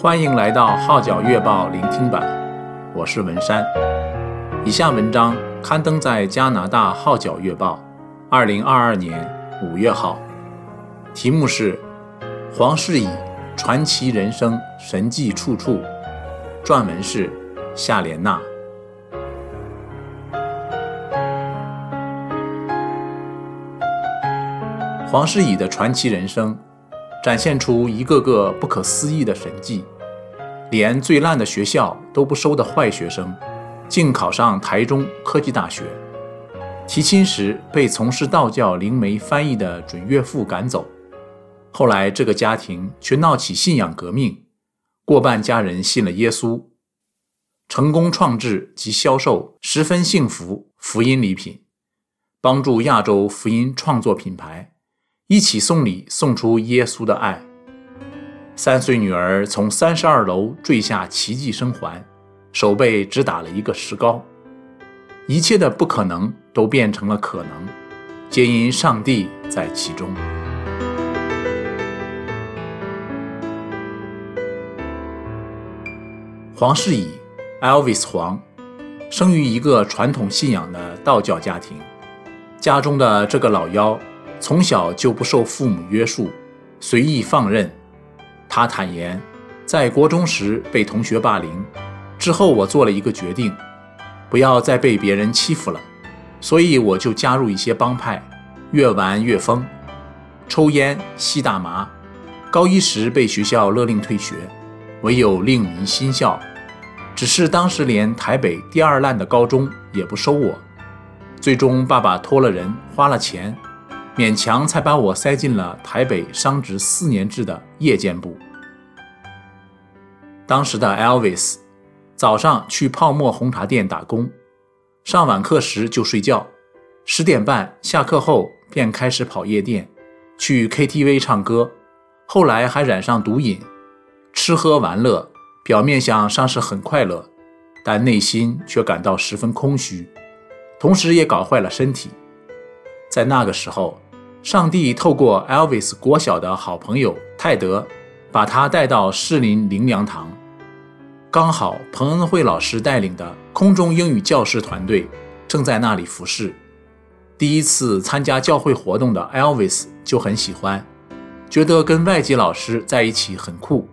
欢迎来到《号角月报》聆听版，我是文山。以下文章刊登在加拿大《号角月报》二零二二年五月号，题目是《黄士乙传奇人生，神迹处处》，撰文是夏莲娜。黄士颖的传奇人生。展现出一个个不可思议的神迹，连最烂的学校都不收的坏学生，竟考上台中科技大学。提亲时被从事道教灵媒翻译的准岳父赶走，后来这个家庭却闹起信仰革命，过半家人信了耶稣，成功创制及销售十分幸福福音礼品，帮助亚洲福音创作品牌。一起送礼，送出耶稣的爱。三岁女儿从三十二楼坠下，奇迹生还，手背只打了一个石膏。一切的不可能都变成了可能，皆因上帝在其中。黄士颖 （Elvis 黄）生于一个传统信仰的道教家庭，家中的这个老幺。从小就不受父母约束，随意放任。他坦言，在国中时被同学霸凌，之后我做了一个决定，不要再被别人欺负了，所以我就加入一些帮派，越玩越疯，抽烟、吸大麻。高一时被学校勒令退学，唯有另觅新校。只是当时连台北第二烂的高中也不收我，最终爸爸托了人，花了钱。勉强才把我塞进了台北商职四年制的夜间部。当时的 Elvis，早上去泡沫红茶店打工，上晚课时就睡觉，十点半下课后便开始跑夜店，去 KTV 唱歌，后来还染上毒瘾，吃喝玩乐，表面上上是很快乐，但内心却感到十分空虚，同时也搞坏了身体。在那个时候。上帝透过 Elvis 国小的好朋友泰德，把他带到士林灵粮堂。刚好彭恩惠老师带领的空中英语教师团队正在那里服侍。第一次参加教会活动的 Elvis 就很喜欢，觉得跟外籍老师在一起很酷。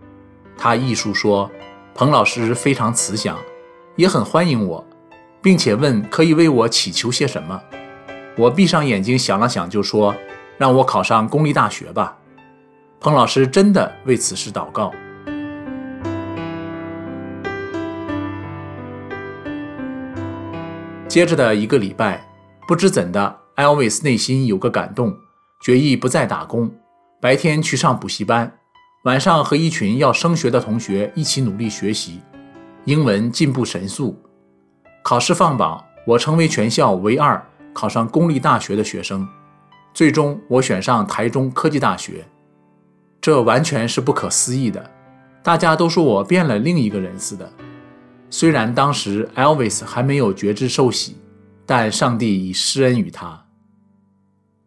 他艺术说，彭老师非常慈祥，也很欢迎我，并且问可以为我祈求些什么。我闭上眼睛想了想，就说。让我考上公立大学吧，彭老师真的为此事祷告。接着的一个礼拜，不知怎的，Elvis 内心有个感动，决意不再打工，白天去上补习班，晚上和一群要升学的同学一起努力学习，英文进步神速。考试放榜，我成为全校唯二考上公立大学的学生。最终，我选上台中科技大学，这完全是不可思议的。大家都说我变了另一个人似的。虽然当时 Elvis 还没有觉知受洗，但上帝已施恩于他。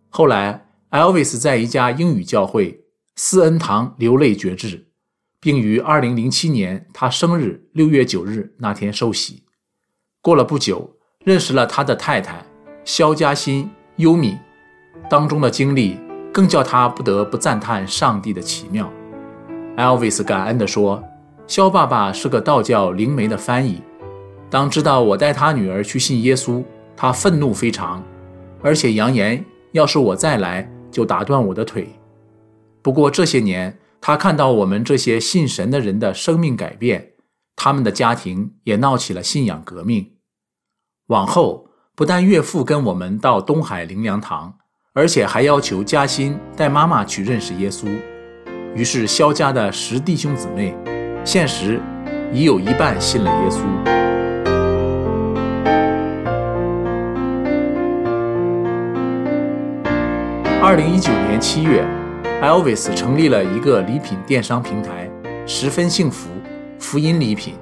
后来，Elvis 在一家英语教会思恩堂流泪决志，并于2007年他生日6月9日那天受洗。过了不久，认识了他的太太肖嘉欣优米。当中的经历更叫他不得不赞叹上帝的奇妙。Elvis 感恩地说：“肖爸爸是个道教灵媒的翻译，当知道我带他女儿去信耶稣，他愤怒非常，而且扬言要是我再来就打断我的腿。不过这些年，他看到我们这些信神的人的生命改变，他们的家庭也闹起了信仰革命。往后不但岳父跟我们到东海灵粮堂。”而且还要求嘉欣带妈妈去认识耶稣，于是萧家的十弟兄姊妹，现时已有一半信了耶稣。二零一九年七月，Elvis 成立了一个礼品电商平台，十分幸福福音礼品。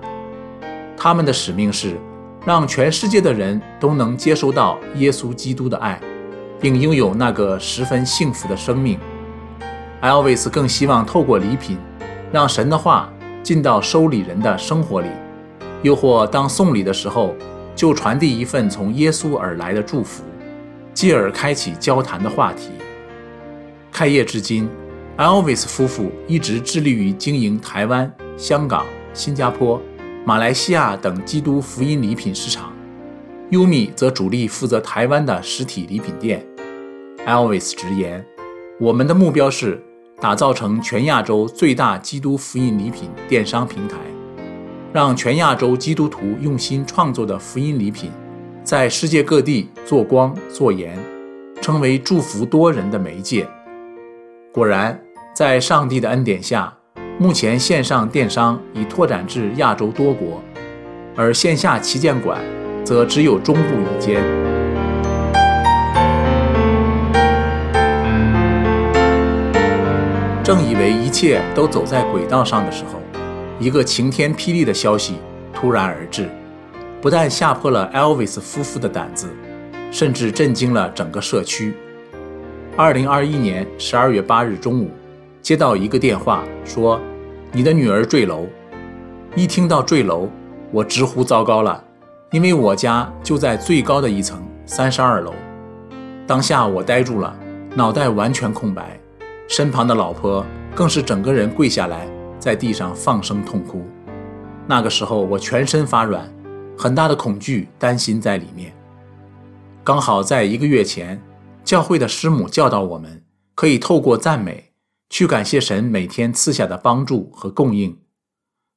他们的使命是让全世界的人都能接收到耶稣基督的爱。并拥有那个十分幸福的生命。Elvis 更希望透过礼品，让神的话进到收礼人的生活里，又或当送礼的时候，就传递一份从耶稣而来的祝福，继而开启交谈的话题。开业至今，Elvis 夫妇一直致力于经营台湾、香港、新加坡、马来西亚等基督福音礼品市场。优米则主力负责台湾的实体礼品店。Elvis 直言：“我们的目标是打造成全亚洲最大基督福音礼品电商平台。”让全亚洲基督徒用心创作的福音礼品，在世界各地做光做盐，成为祝福多人的媒介。果然，在上帝的恩典下，目前线上电商已拓展至亚洲多国，而线下旗舰馆则只有中部一间。正以为一切都走在轨道上的时候，一个晴天霹雳的消息突然而至，不但吓破了 Elvis 夫妇的胆子，甚至震惊了整个社区。二零二一年十二月八日中午，接到一个电话，说你的女儿坠楼。一听到坠楼，我直呼糟糕了，因为我家就在最高的一层，三十二楼。当下我呆住了，脑袋完全空白，身旁的老婆更是整个人跪下来。在地上放声痛哭，那个时候我全身发软，很大的恐惧、担心在里面。刚好在一个月前，教会的师母教导我们，可以透过赞美去感谢神每天赐下的帮助和供应。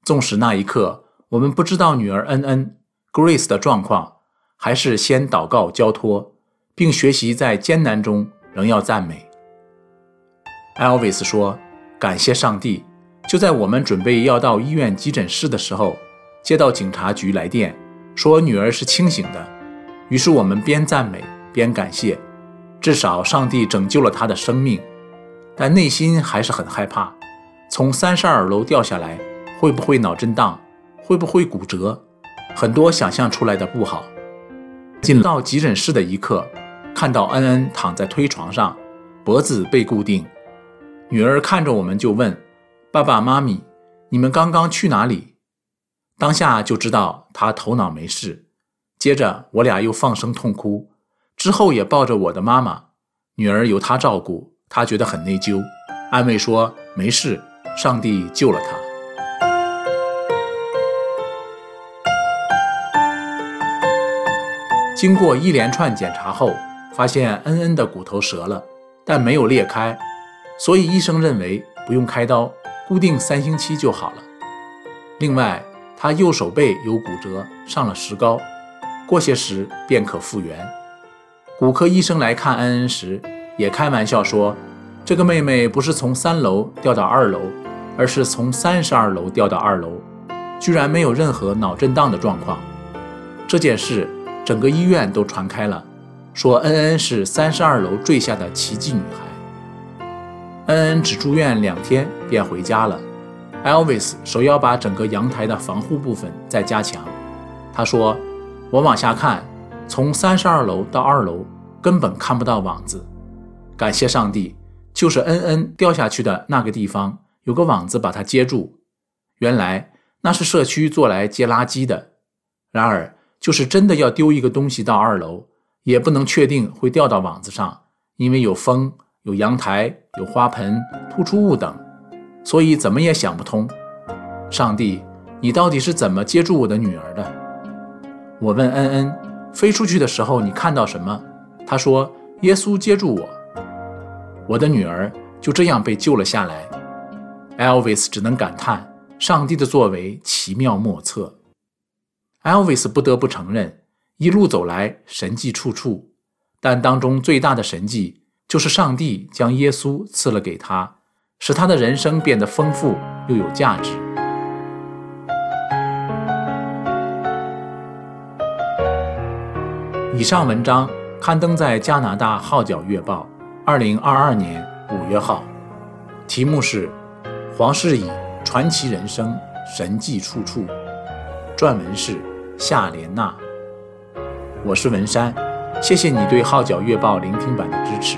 纵使那一刻我们不知道女儿恩恩 Grace 的状况，还是先祷告交托，并学习在艰难中仍要赞美。Elvis 说：“感谢上帝。”就在我们准备要到医院急诊室的时候，接到警察局来电，说女儿是清醒的。于是我们边赞美边感谢，至少上帝拯救了她的生命。但内心还是很害怕，从三十二楼掉下来，会不会脑震荡？会不会骨折？很多想象出来的不好。进到急诊室的一刻，看到恩恩躺在推床上，脖子被固定，女儿看着我们就问。爸爸妈咪，你们刚刚去哪里？当下就知道他头脑没事。接着我俩又放声痛哭，之后也抱着我的妈妈。女儿由他照顾，他觉得很内疚，安慰说没事，上帝救了他。经过一连串检查后，发现恩恩的骨头折了，但没有裂开，所以医生认为不用开刀。固定三星期就好了。另外，他右手背有骨折，上了石膏，过些时便可复原。骨科医生来看恩恩时，也开玩笑说：“这个妹妹不是从三楼掉到二楼，而是从三十二楼掉到二楼，居然没有任何脑震荡的状况。”这件事整个医院都传开了，说恩恩是三十二楼坠下的奇迹女孩。恩恩只住院两天便回家了。Elvis 首要把整个阳台的防护部分再加强。他说：“我往下看，从三十二楼到二楼根本看不到网子。感谢上帝，就是恩恩掉下去的那个地方有个网子把它接住。原来那是社区做来接垃圾的。然而，就是真的要丢一个东西到二楼，也不能确定会掉到网子上，因为有风。”有阳台，有花盆、突出物等，所以怎么也想不通。上帝，你到底是怎么接住我的女儿的？我问恩恩，飞出去的时候你看到什么？她说耶稣接住我，我的女儿就这样被救了下来。Elvis 只能感叹上帝的作为奇妙莫测。Elvis 不得不承认，一路走来神迹处处，但当中最大的神迹。就是上帝将耶稣赐了给他，使他的人生变得丰富又有价值。以上文章刊登在加拿大《号角月报》二零二二年五月号，题目是《黄士颖传奇人生，神迹处处》，撰文是夏莲娜。我是文山，谢谢你对《号角月报》聆听版的支持。